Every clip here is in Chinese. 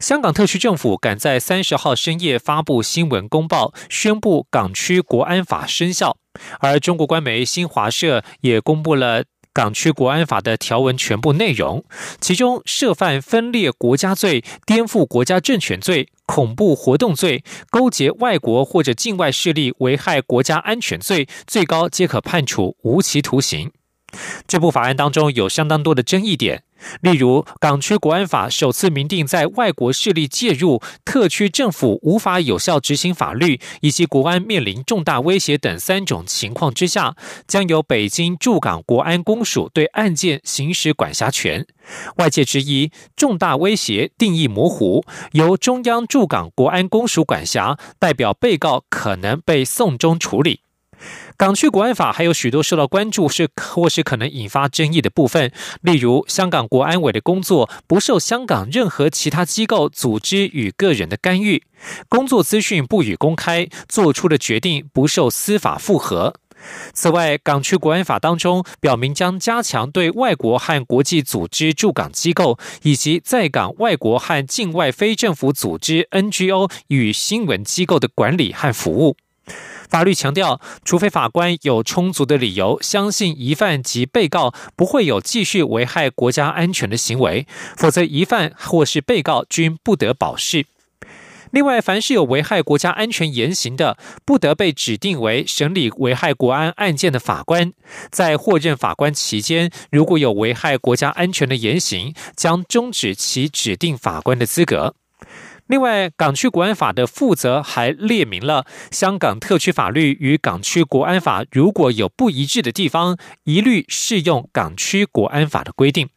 香港特区政府赶在三十号深夜发布新闻公报，宣布港区国安法生效。而中国官媒新华社也公布了港区国安法的条文全部内容，其中涉犯分裂国家罪、颠覆国家政权罪、恐怖活动罪、勾结外国或者境外势力危害国家安全罪，最高皆可判处无期徒刑。这部法案当中有相当多的争议点。例如，港区国安法首次明定，在外国势力介入、特区政府无法有效执行法律，以及国安面临重大威胁等三种情况之下，将由北京驻港国安公署对案件行使管辖权。外界质疑，重大威胁定义模糊，由中央驻港国安公署管辖，代表被告可能被送中处理。港区国安法还有许多受到关注，是或是可能引发争议的部分。例如，香港国安委的工作不受香港任何其他机构、组织与个人的干预，工作资讯不予公开，做出的决定不受司法复核。此外，港区国安法当中表明将加强对外国和国际组织驻港机构以及在港外国和境外非政府组织 NGO 与新闻机构的管理和服务。法律强调，除非法官有充足的理由相信疑犯及被告不会有继续危害国家安全的行为，否则疑犯或是被告均不得保释。另外，凡是有危害国家安全言行的，不得被指定为审理危害国安案件的法官。在获任法官期间，如果有危害国家安全的言行，将终止其指定法官的资格。另外，港区国安法的负责还列明了香港特区法律与港区国安法如果有不一致的地方，一律适用港区国安法的规定。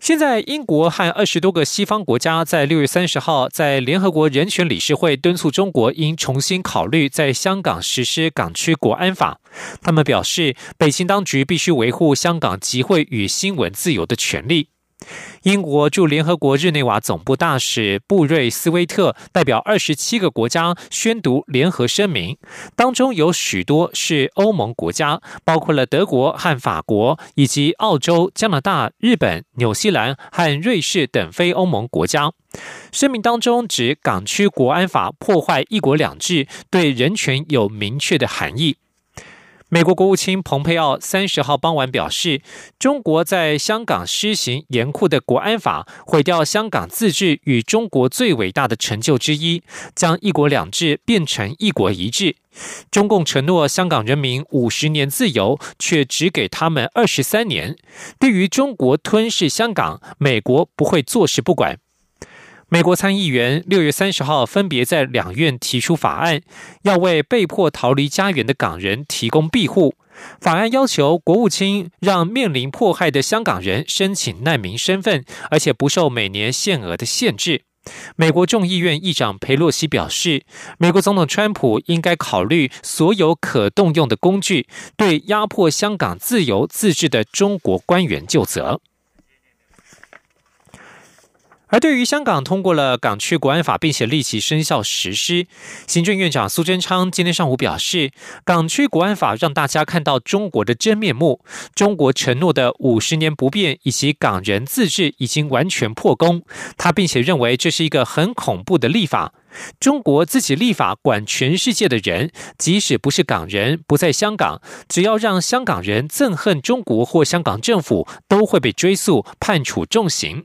现在，英国和二十多个西方国家在六月三十号在联合国人权理事会敦促中国应重新考虑在香港实施港区国安法。他们表示，北京当局必须维护香港集会与新闻自由的权利。英国驻联合国日内瓦总部大使布瑞斯威特代表二十七个国家宣读联合声明，当中有许多是欧盟国家，包括了德国和法国，以及澳洲、加拿大、日本、纽西兰和瑞士等非欧盟国家。声明当中指港区国安法破坏“一国两制”，对人权有明确的含义。美国国务卿蓬佩奥三十号傍晚表示，中国在香港施行严酷的国安法，毁掉香港自治与中国最伟大的成就之一，将一国两制变成一国一制。中共承诺香港人民五十年自由，却只给他们二十三年。对于中国吞噬香港，美国不会坐视不管。美国参议员六月三十号分别在两院提出法案，要为被迫逃离家园的港人提供庇护。法案要求国务卿让面临迫害的香港人申请难民身份，而且不受每年限额的限制。美国众议院议长佩洛西表示，美国总统川普应该考虑所有可动用的工具，对压迫香港自由自治的中国官员就责。而对于香港通过了港区国安法，并且立即生效实施，行政院长苏贞昌今天上午表示，港区国安法让大家看到中国的真面目，中国承诺的五十年不变以及港人自治已经完全破功。他并且认为这是一个很恐怖的立法，中国自己立法管全世界的人，即使不是港人不在香港，只要让香港人憎恨中国或香港政府，都会被追诉判处重刑。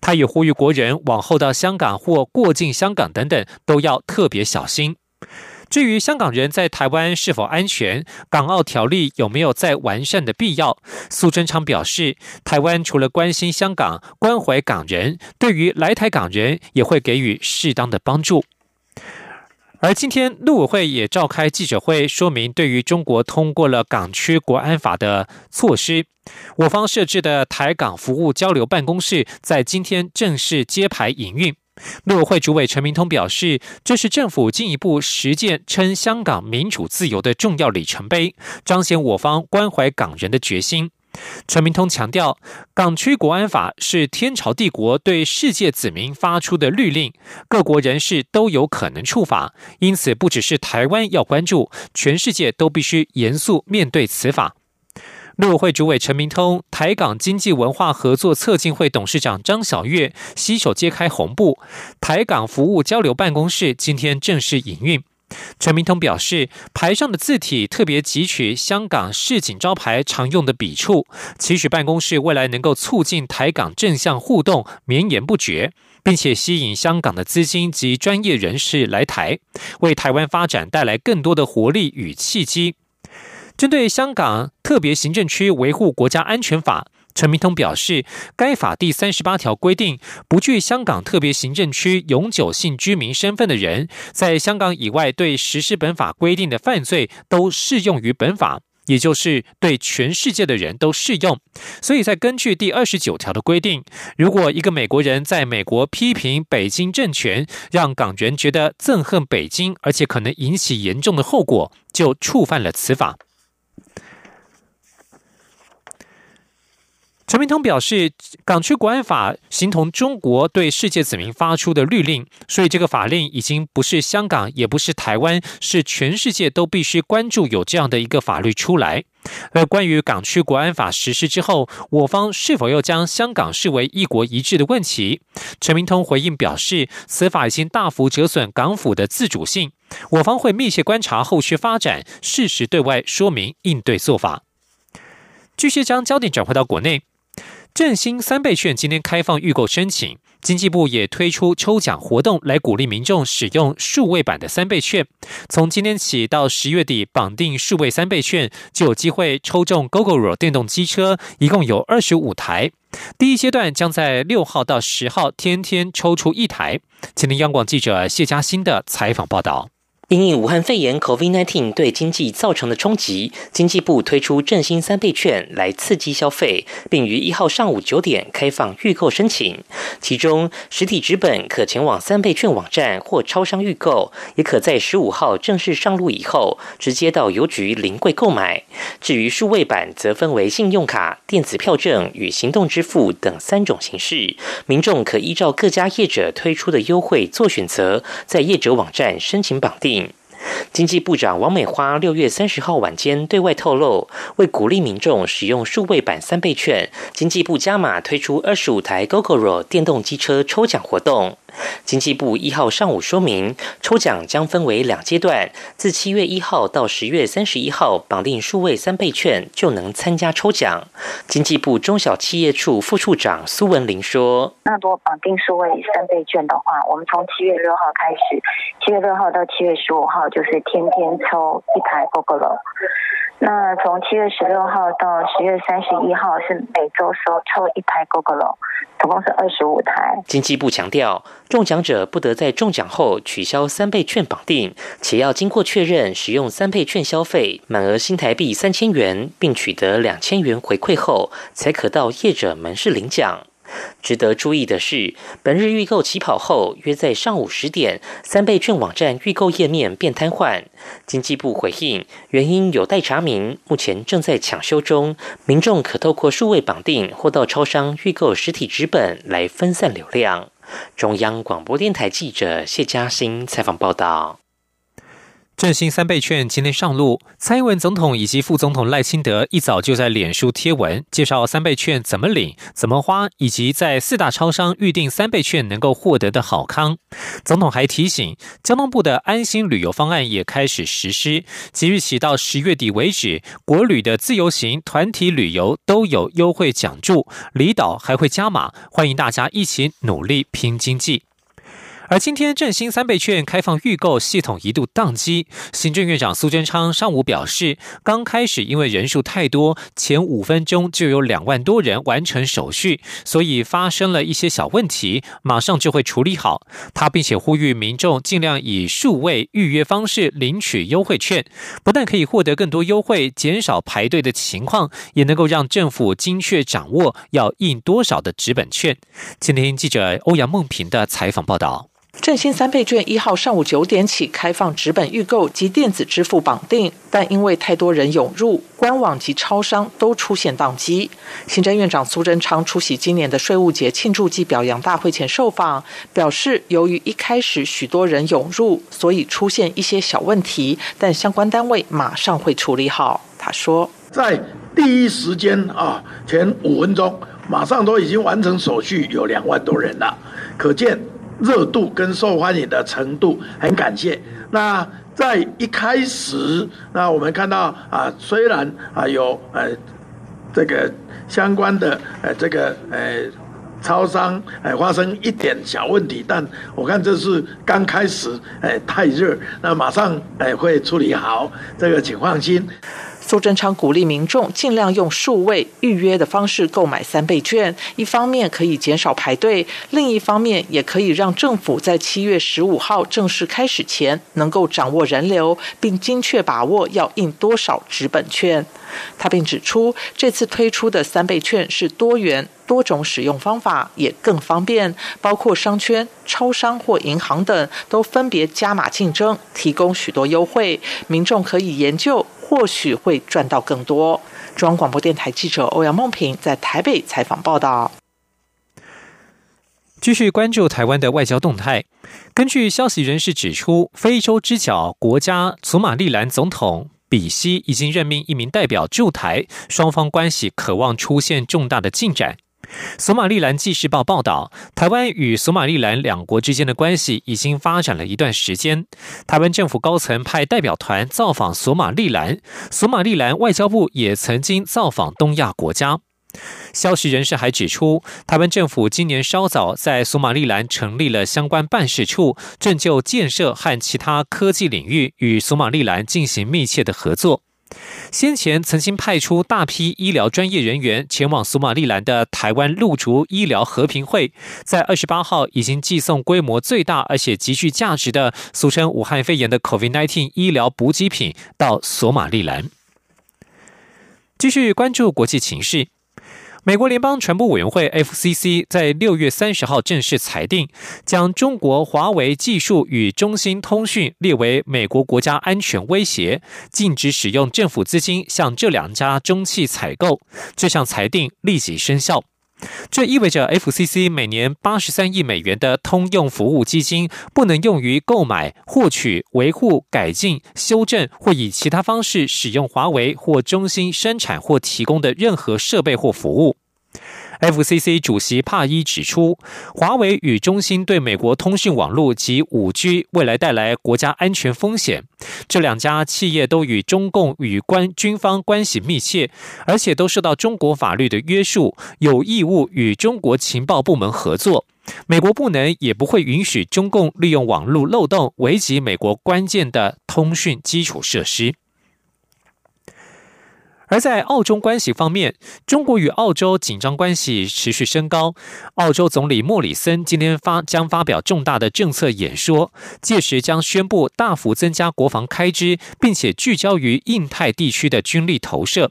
他也呼吁国人往后到香港或过境香港等等都要特别小心。至于香港人在台湾是否安全，港澳条例有没有再完善的必要，苏贞昌表示，台湾除了关心香港、关怀港人，对于来台港人也会给予适当的帮助。而今天，陆委会也召开记者会，说明对于中国通过了港区国安法的措施，我方设置的台港服务交流办公室在今天正式揭牌营运。陆委会主委陈明通表示，这是政府进一步实践称香港民主自由的重要里程碑，彰显我方关怀港人的决心。陈明通强调，港区国安法是天朝帝国对世界子民发出的律令，各国人士都有可能触法，因此不只是台湾要关注，全世界都必须严肃面对此法。陆委会主委陈明通、台港经济文化合作策进会董事长张晓月携手揭开红布，台港服务交流办公室今天正式营运。陈明通表示，牌上的字体特别汲取香港市井招牌常用的笔触，期许办公室未来能够促进台港正向互动绵延不绝，并且吸引香港的资金及专业人士来台，为台湾发展带来更多的活力与契机。针对香港特别行政区维护国家安全法。陈明通表示，该法第三十八条规定，不具香港特别行政区永久性居民身份的人，在香港以外对实施本法规定的犯罪，都适用于本法，也就是对全世界的人都适用。所以在根据第二十九条的规定，如果一个美国人在美国批评北京政权，让港人觉得憎恨北京，而且可能引起严重的后果，就触犯了此法。陈明通表示，港区国安法形同中国对世界子民发出的律令，所以这个法令已经不是香港，也不是台湾，是全世界都必须关注有这样的一个法律出来。而关于港区国安法实施之后，我方是否要将香港视为一国一制的问题，陈明通回应表示，此法已经大幅折损港府的自主性，我方会密切观察后续发展，适时对外说明应对做法。继续将焦点转回到国内。振兴三倍券今天开放预购申请，经济部也推出抽奖活动来鼓励民众使用数位版的三倍券。从今天起到十月底，绑定数位三倍券就有机会抽中 GoGoRo 电动机车，一共有二十五台。第一阶段将在六号到十号，天天抽出一台。今天央广记者谢嘉欣的采访报道。因应武汉肺炎 （COVID-19） 对经济造成的冲击，经济部推出振兴三倍券来刺激消费，并于一号上午九点开放预购申请。其中，实体纸本可前往三倍券网站或超商预购，也可在十五号正式上路以后，直接到邮局临柜购买。至于数位版，则分为信用卡、电子票证与行动支付等三种形式。民众可依照各家业者推出的优惠做选择，在业者网站申请绑定。经济部长王美花六月三十号晚间对外透露，为鼓励民众使用数位版三倍券，经济部加码推出二十五台 GoGoRo 电动机车抽奖活动。经济部一号上午说明，抽奖将分为两阶段，自七月一号到十月三十一号绑定数位三倍券就能参加抽奖。经济部中小企业处副处长苏文玲说：“那如果绑定数位三倍券的话，我们从七月六号开始，七月六号到七月十五号就是天天抽一台 GoGo 那从七月十六号到十月三十一号是每周收抽一台 GoGo 总共是二十五台。经济部强调。中奖者不得在中奖后取消三倍券绑定，且要经过确认使用三倍券消费满额新台币三千元，并取得两千元回馈后，才可到业者门市领奖。值得注意的是，本日预购起跑后，约在上午十点，三倍券网站预购页面便瘫痪。经济部回应，原因有待查明，目前正在抢修中。民众可透过数位绑定或到超商预购实体纸本来分散流量。中央广播电台记者谢嘉欣采访报道。振兴三倍券今天上路，蔡英文总统以及副总统赖清德一早就在脸书贴文介绍三倍券怎么领、怎么花，以及在四大超商预订三倍券能够获得的好康。总统还提醒，交通部的安心旅游方案也开始实施，即日起到十月底为止，国旅的自由行、团体旅游都有优惠奖助，离岛还会加码，欢迎大家一起努力拼经济。而今天振兴三倍券开放预购系统一度宕机，行政院长苏贞昌上午表示，刚开始因为人数太多，前五分钟就有两万多人完成手续，所以发生了一些小问题，马上就会处理好。他并且呼吁民众尽量以数位预约方式领取优惠券，不但可以获得更多优惠，减少排队的情况，也能够让政府精确掌握要印多少的纸本券。今天记者欧阳梦平的采访报道。振兴三倍券一号上午九点起开放纸本预购及电子支付绑定，但因为太多人涌入，官网及超商都出现宕机。行政院长苏贞昌出席今年的税务节庆祝暨表扬大会前受访，表示由于一开始许多人涌入，所以出现一些小问题，但相关单位马上会处理好。他说，在第一时间啊，前五分钟马上都已经完成手续，有两万多人了，可见。热度跟受欢迎的程度，很感谢。那在一开始，那我们看到啊，虽然啊有呃这个相关的呃这个呃超商呃发生一点小问题，但我看这是刚开始，哎太热，那马上哎会处理好，这个请放心。苏贞昌鼓励民众尽量用数位预约的方式购买三倍券，一方面可以减少排队，另一方面也可以让政府在七月十五号正式开始前能够掌握人流，并精确把握要印多少纸本券。他并指出，这次推出的三倍券是多元、多种使用方法，也更方便，包括商圈、超商或银行等都分别加码竞争，提供许多优惠，民众可以研究。或许会赚到更多。中央广播电台记者欧阳梦平在台北采访报道。继续关注台湾的外交动态。根据消息人士指出，非洲之角国家索马利兰总统比西已经任命一名代表驻台，双方关系渴望出现重大的进展。索马利兰纪事报报道，台湾与索马利兰两国之间的关系已经发展了一段时间。台湾政府高层派代表团造访索马利兰，索马利兰外交部也曾经造访东亚国家。消息人士还指出，台湾政府今年稍早在索马利兰成立了相关办事处，正就建设和其他科技领域与索马利兰进行密切的合作。先前曾经派出大批医疗专业人员前往索马利兰的台湾陆竹医疗和平会，在二十八号已经寄送规模最大而且极具价值的俗称武汉肺炎的 COVID-19 医疗补给品到索马利兰。继续关注国际情势。美国联邦传播委员会 （FCC） 在六月三十号正式裁定，将中国华为技术与中兴通讯列为美国国家安全威胁，禁止使用政府资金向这两家中企采购。这项裁定立即生效。这意味着 FCC 每年八十三亿美元的通用服务基金不能用于购买、获取、维护、改进、修正或以其他方式使用华为或中兴生产或提供的任何设备或服务。FCC 主席帕伊指出，华为与中兴对美国通讯网络及五 G 未来带来国家安全风险。这两家企业都与中共与关军方关系密切，而且都受到中国法律的约束，有义务与中国情报部门合作。美国不能也不会允许中共利用网络漏洞，危及美国关键的通讯基础设施。而在澳中关系方面，中国与澳洲紧张关系持续升高。澳洲总理莫里森今天发将发表重大的政策演说，届时将宣布大幅增加国防开支，并且聚焦于印太地区的军力投射。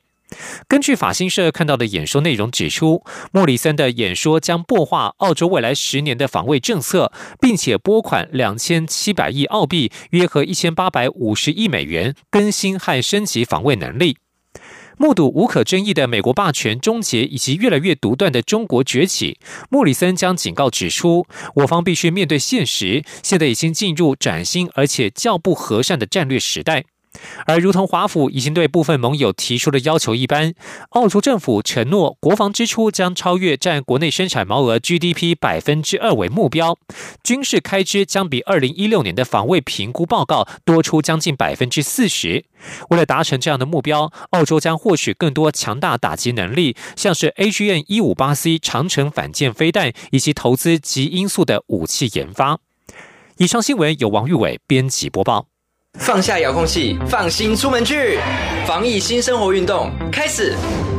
根据法新社看到的演说内容指出，莫里森的演说将擘画澳洲未来十年的防卫政策，并且拨款两千七百亿澳币（约合一千八百五十亿美元）更新和升级防卫能力。目睹无可争议的美国霸权终结以及越来越独断的中国崛起，莫里森将警告指出，我方必须面对现实，现在已经进入崭新而且较不和善的战略时代。而如同华府已经对部分盟友提出的要求一般，澳洲政府承诺国防支出将超越占国内生产毛额 GDP 百分之二为目标，军事开支将比二零一六年的防卫评估报告多出将近百分之四十。为了达成这样的目标，澳洲将获取更多强大打击能力，像是 AGN 一五八 C 长城反舰飞弹，以及投资极音速的武器研发。以上新闻由王玉伟编辑播报。放下遥控器，放心出门去，防疫新生活运动开始。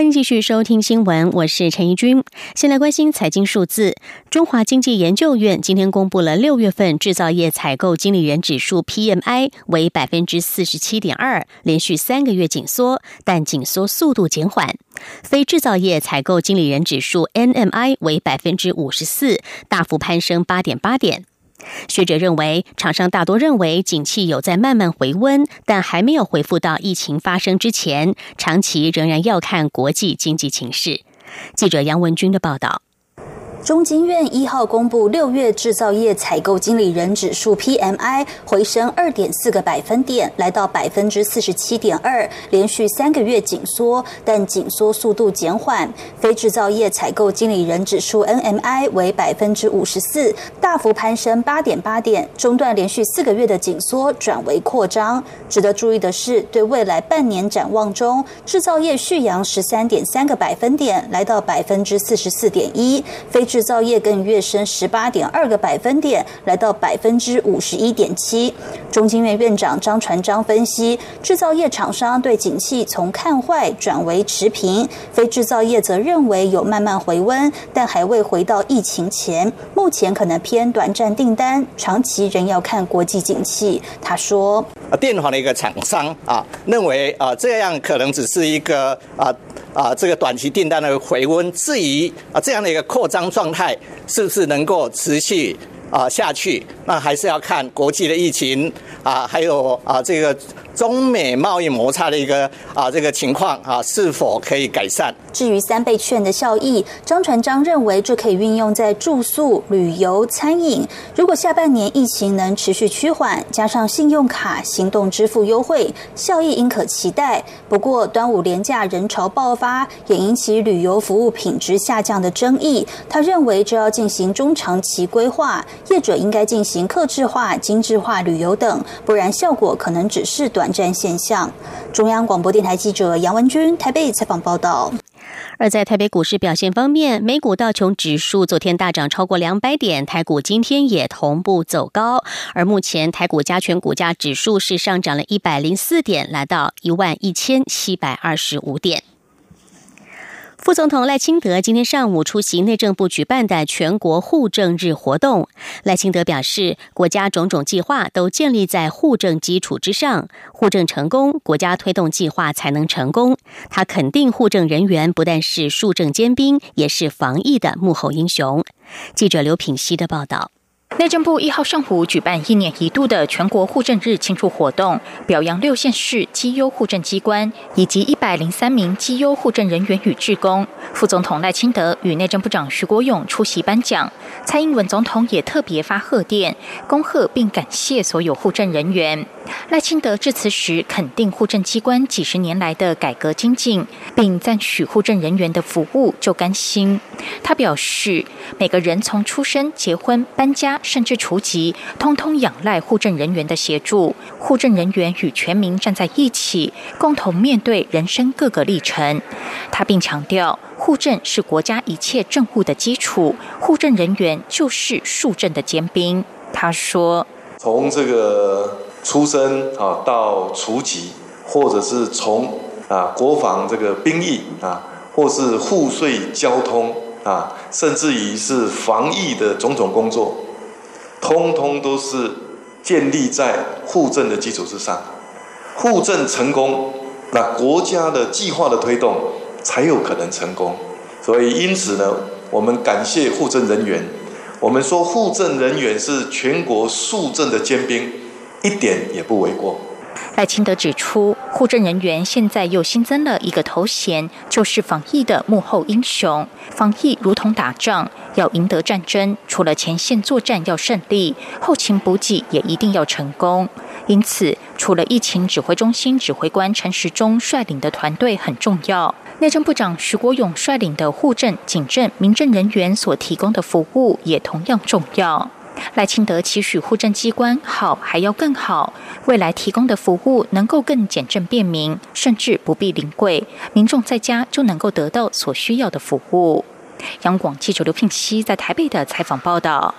欢迎继续收听新闻，我是陈怡君。先来关心财经数字。中华经济研究院今天公布了六月份制造业采购经理人指数 PMI 为百分之四十七点二，连续三个月紧缩，但紧缩速度减缓。非制造业采购经理人指数 NMI 为百分之五十四，大幅攀升八点八点。学者认为，厂商大多认为景气有在慢慢回温，但还没有回复到疫情发生之前，长期仍然要看国际经济情势。记者杨文军的报道。中经院一号公布六月制造业采购经理人指数 PMI 回升二点四个百分点，来到百分之四十七点二，连续三个月紧缩，但紧缩速度减缓。非制造业采购经理人指数 NMI 为百分之五十四，大幅攀升八点八点，中断连续四个月的紧缩转为扩张。值得注意的是，对未来半年展望中，制造业续扬十三点三个百分点，来到百分之四十四点一，非。制制造业更跃升十八点二个百分点，来到百分之五十一点七。中经院院长张传章分析，制造业厂商对景气从看坏转为持平，非制造业则认为有慢慢回温，但还未回到疫情前。目前可能偏短暂订单，长期仍要看国际景气。他说：“啊，电话的一个厂商啊，认为啊，这样可能只是一个啊。”啊，这个短期订单的回温，至于啊这样的一个扩张状状态，是不是能够持续啊下去？那还是要看国际的疫情啊，还有啊这个。中美贸易摩擦的一个啊这个情况啊，是否可以改善？至于三倍券的效益，张传章认为这可以运用在住宿、旅游、餐饮。如果下半年疫情能持续趋缓，加上信用卡、行动支付优惠，效益应可期待。不过端午廉价人潮爆发，也引起旅游服务品质下降的争议。他认为这要进行中长期规划，业者应该进行客制化、精致化旅游等，不然效果可能只是短。战现象。中央广播电台记者杨文君台北采访报道。而在台北股市表现方面，美股道琼指数昨天大涨超过两百点，台股今天也同步走高。而目前台股加权股价指数是上涨了一百零四点，来到一万一千七百二十五点。副总统赖清德今天上午出席内政部举办的全国护政日活动。赖清德表示，国家种种计划都建立在护政基础之上，护政成功，国家推动计划才能成功。他肯定护政人员不但是树政尖兵，也是防疫的幕后英雄。记者刘品熙的报道。内政部一号上午举办一年一度的全国护政日庆祝活动，表扬六县市绩优护政机关以及一百零三名绩优护政人员与职工。副总统赖清德与内政部长徐国勇出席颁奖，蔡英文总统也特别发贺电，恭贺并感谢所有护政人员。赖清德致辞时肯定护政机关几十年来的改革精进，并赞许护政人员的服务就甘心。他表示，每个人从出生、结婚、搬家。甚至除籍，通通仰赖护政人员的协助。护政人员与全民站在一起，共同面对人生各个历程。他并强调，护政是国家一切政务的基础，护政人员就是树政的尖兵。他说：“从这个出生啊，到除籍，或者是从啊国防这个兵役啊，或是户税交通啊，甚至于是防疫的种种工作。”通通都是建立在护证的基础之上，护证成功，那国家的计划的推动才有可能成功。所以，因此呢，我们感谢护政人员。我们说护政人员是全国肃政的尖兵，一点也不为过。赖清德指出，护证人员现在又新增了一个头衔，就是防疫的幕后英雄。防疫如同打仗，要赢得战争，除了前线作战要胜利，后勤补给也一定要成功。因此，除了疫情指挥中心指挥官陈时中率领的团队很重要，内政部长徐国勇率领的护政、警政、民政人员所提供的服务也同样重要。赖清德期许护政机关好还要更好，未来提供的服务能够更简政便民，甚至不必临柜，民众在家就能够得到所需要的服务。央广记者刘聘熙在台北的采访报道。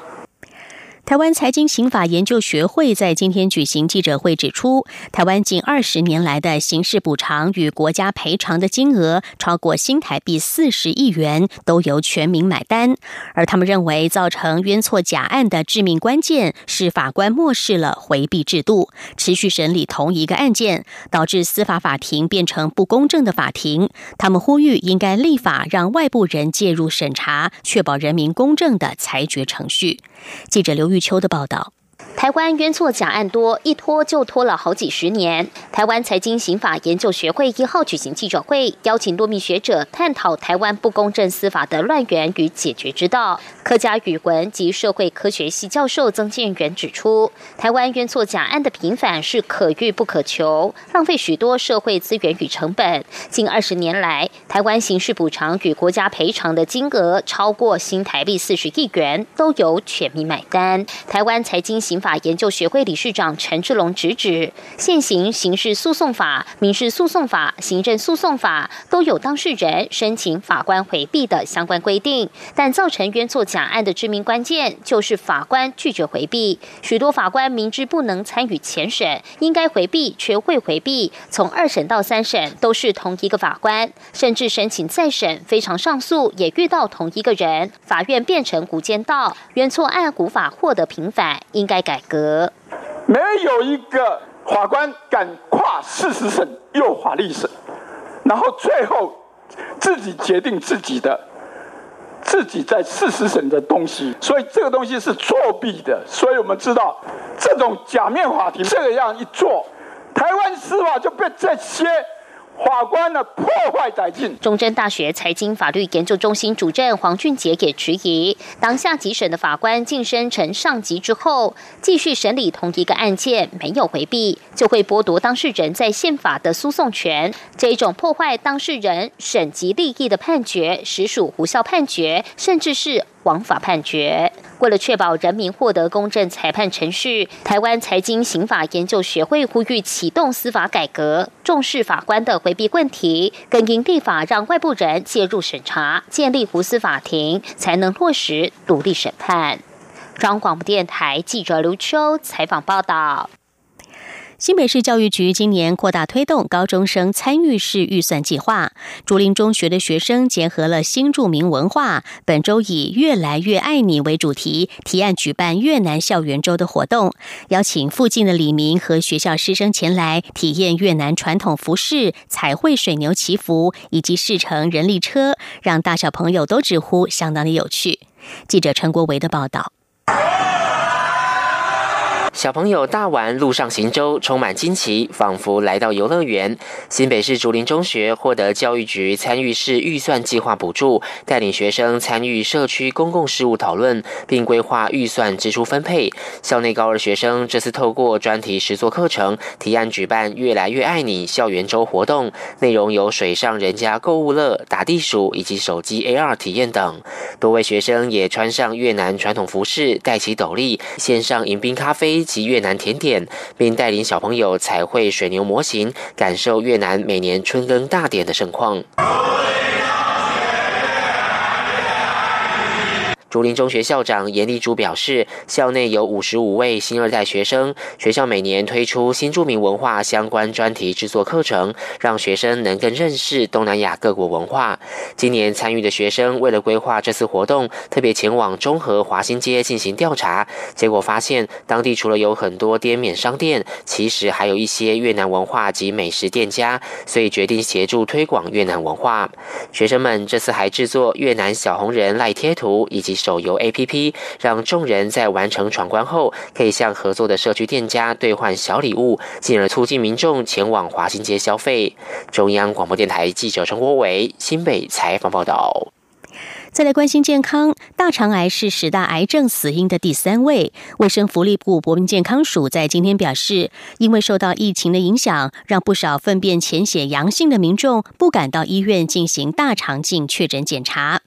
台湾财经刑法研究学会在今天举行记者会，指出，台湾近二十年来的刑事补偿与国家赔偿的金额超过新台币四十亿元，都由全民买单。而他们认为，造成冤错假案的致命关键是法官漠视了回避制度，持续审理同一个案件，导致司法法庭变成不公正的法庭。他们呼吁应该立法，让外部人介入审查，确保人民公正的裁决程序。记者刘玉秋的报道。台湾冤错假案多，一拖就拖了好几十年。台湾财经刑法研究学会一号举行记者会，邀请多名学者探讨台湾不公正司法的乱源与解决之道。客家语文及社会科学系教授曾建元指出，台湾冤错假案的频繁是可遇不可求，浪费许多社会资源与成本。近二十年来，台湾刑事补偿与国家赔偿的金额超过新台币四十亿元，都由全民买单。台湾财经刑法研究学会理事长陈志龙直指，现行刑事诉讼法、民事诉讼法、行政诉讼法都有当事人申请法官回避的相关规定，但造成冤错假案的致命关键就是法官拒绝回避。许多法官明知不能参与前审，应该回避却会回避，从二审到三审都是同一个法官，甚至申请再审、非常上诉也遇到同一个人，法院变成无间道，冤错案古法获得平反，应该改。革，没有一个法官敢跨事实审又法律审，然后最后自己决定自己的，自己在事实审的东西，所以这个东西是作弊的。所以我们知道，这种假面法庭这样一做，台湾司法就被这些。法官的破坏殆尽。中正大学财经法律研究中心主任黄俊杰也质疑，当下级审的法官晋升成上级之后，继续审理同一个案件，没有回避，就会剥夺当事人在宪法的诉讼权。这种破坏当事人审级利益的判决，实属无效判决，甚至是。枉法判决。为了确保人民获得公正裁判程序，台湾财经刑法研究学会呼吁启动司法改革，重视法官的回避问题，更应立法让外部人介入审查，建立无私法庭，才能落实独立审判。中央广播电台记者刘秋采访报道。新北市教育局今年扩大推动高中生参与式预算计划，竹林中学的学生结合了新著名文化，本周以“越来越爱你”为主题，提案举办越南校园周的活动，邀请附近的李明和学校师生前来体验越南传统服饰、彩绘水牛祈福以及试乘人力车，让大小朋友都直呼相当的有趣。记者陈国维的报道。小朋友大玩路上行舟，充满惊奇，仿佛来到游乐园。新北市竹林中学获得教育局参与式预算计划补助，带领学生参与社区公共事务讨论，并规划预算支出分配。校内高二学生这次透过专题实作课程，提案举办“越来越爱你”校园周活动，内容有水上人家购物乐、打地鼠以及手机 AR 体验等。多位学生也穿上越南传统服饰，戴起斗笠，献上迎宾咖啡。及越南甜点，并带领小朋友彩绘水牛模型，感受越南每年春耕大典的盛况。竹林中学校长严立珠表示，校内有五十五位新二代学生，学校每年推出新著名文化相关专题制作课程，让学生能更认识东南亚各国文化。今年参与的学生为了规划这次活动，特别前往中和华新街进行调查，结果发现当地除了有很多滇缅商店，其实还有一些越南文化及美食店家，所以决定协助推广越南文化。学生们这次还制作越南小红人赖贴图以及。手游 APP，让众人在完成闯关后，可以向合作的社区店家兑换小礼物，进而促进民众前往华新街消费。中央广播电台记者陈国伟新北采访报道。再来关心健康，大肠癌是十大癌症死因的第三位。卫生福利部国民健康署在今天表示，因为受到疫情的影响，让不少粪便潜血阳性的民众不敢到医院进行大肠镜确诊检查。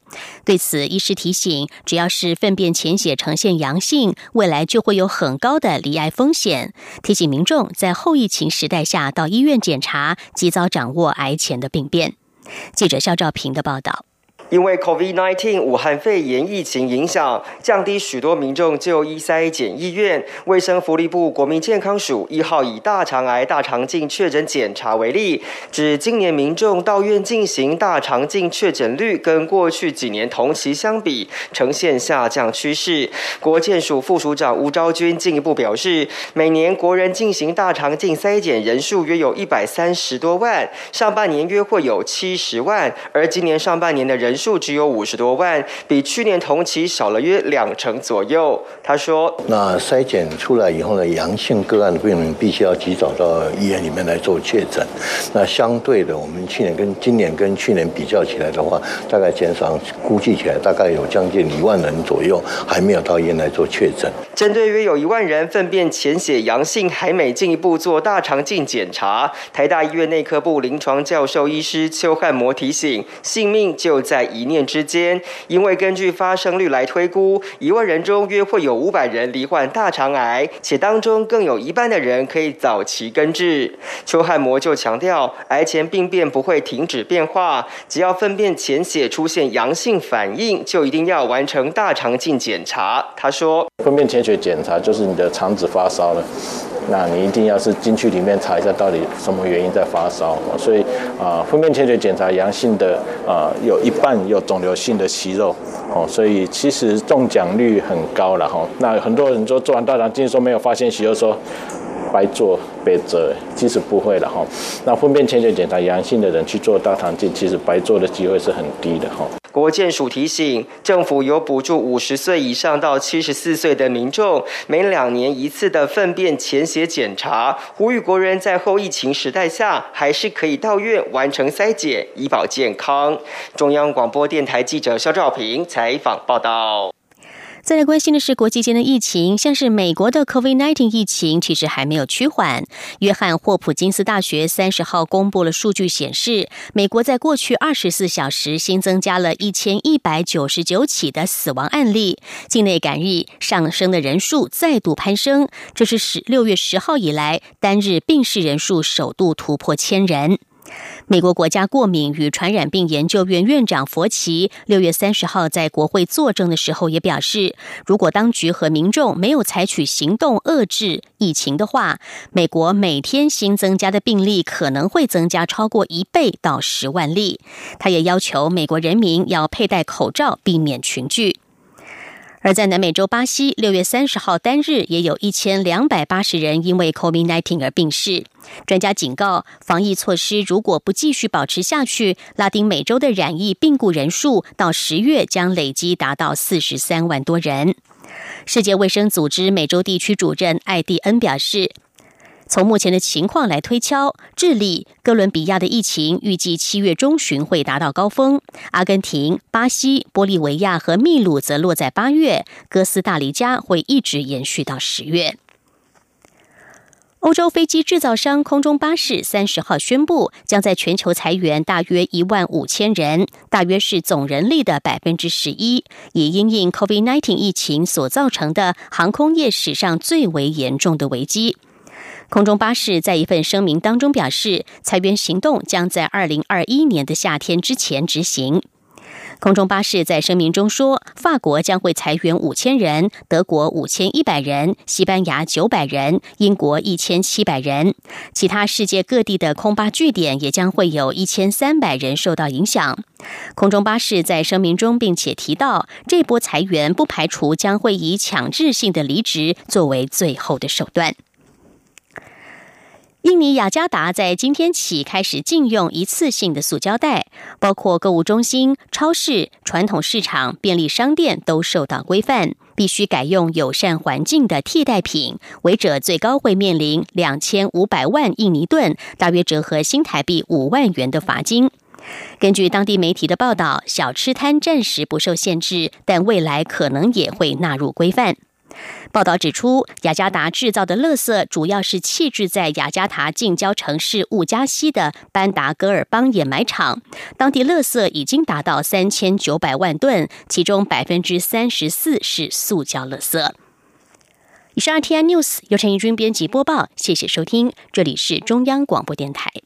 对此，医师提醒，只要是粪便潜血呈现阳性，未来就会有很高的罹癌风险。提醒民众在后疫情时代下到医院检查，及早掌握癌前的病变。记者肖兆平的报道。因为 COVID-19 武汉肺炎疫情影响，降低许多民众就医筛检意愿。卫生福利部国民健康署一号以大肠癌大肠镜确诊检查为例，指今年民众到院进行大肠镜确诊率跟过去几年同期相比，呈现下降趋势。国健署副署长吴昭君进一步表示，每年国人进行大肠镜筛检人数约有一百三十多万，上半年约会有七十万，而今年上半年的人。人数只有五十多万，比去年同期少了约两成左右。他说：“那筛检出来以后呢，阳性个案的病人必须要及早到医院里面来做确诊。那相对的，我们去年跟今年跟去年比较起来的话，大概减少，估计起来大概有将近一万人左右还没有到医院来做确诊。针对约有一万人粪便潜血阳性，还没进一步做大肠镜检查，台大医院内科部临床教授医师邱汉模提醒：性命就在。”一念之间，因为根据发生率来推估，一万人中约会有五百人罹患大肠癌，且当中更有一半的人可以早期根治。邱汉模就强调，癌前病变不会停止变化，只要粪便潜血出现阳性反应，就一定要完成大肠镜检查。他说，粪便潜血检查就是你的肠子发烧了。那你一定要是进去里面查一下到底什么原因在发烧，所以啊，粪便潜血检查阳性的啊，有一半有肿瘤性的息肉，哦，所以其实中奖率很高了哈。那很多人说做完大肠镜说没有发现息肉，说白做白折，其实不会的哈。那粪便潜血检查阳性的人去做大肠镜，其实白做的机会是很低的哈。国建署提醒，政府有补助五十岁以上到七十四岁的民众每两年一次的粪便潜血检查，呼吁国人在后疫情时代下，还是可以到院完成筛检，以保健康。中央广播电台记者肖兆平采访报道。再来关心的是国际间的疫情，像是美国的 COVID-19 疫情其实还没有趋缓。约翰霍普金斯大学三十号公布了数据显示，美国在过去二十四小时新增加了一千一百九十九起的死亡案例，境内感染上升的人数再度攀升，这是十六月十号以来单日病逝人数首度突破千人。美国国家过敏与传染病研究院院长佛奇六月三十号在国会作证的时候也表示，如果当局和民众没有采取行动遏制疫情的话，美国每天新增加的病例可能会增加超过一倍到十万例。他也要求美国人民要佩戴口罩，避免群聚。而在南美洲巴西，六月三十号单日也有一千两百八十人因为 COVID-19 而病逝。专家警告，防疫措施如果不继续保持下去，拉丁美洲的染疫病故人数到十月将累积达到四十三万多人。世界卫生组织美洲地区主任艾蒂恩表示。从目前的情况来推敲，智利、哥伦比亚的疫情预计七月中旬会达到高峰；阿根廷、巴西、玻利维亚和秘鲁则落在八月；哥斯达黎加会一直延续到十月。欧洲飞机制造商空中巴士三十号宣布，将在全球裁员大约一万五千人，大约是总人力的百分之十一，以因应 COVID-19 疫情所造成的航空业史上最为严重的危机。空中巴士在一份声明当中表示，裁员行动将在二零二一年的夏天之前执行。空中巴士在声明中说，法国将会裁员五千人，德国五千一百人，西班牙九百人，英国一千七百人，其他世界各地的空巴据点也将会有一千三百人受到影响。空中巴士在声明中并且提到，这波裁员不排除将会以强制性的离职作为最后的手段。印尼雅加达在今天起开始禁用一次性的塑胶袋，包括购物中心、超市、传统市场、便利商店都受到规范，必须改用友善环境的替代品，违者最高会面临两千五百万印尼盾（大约折合新台币五万元）的罚金。根据当地媒体的报道，小吃摊暂时不受限制，但未来可能也会纳入规范。报道指出，雅加达制造的垃圾主要是弃置在雅加达近郊城市乌加西的班达戈尔邦掩埋场，当地垃圾已经达到三千九百万吨，其中百分之三十四是塑胶垃圾。以上 T I News 由陈怡君编辑播报，谢谢收听，这里是中央广播电台。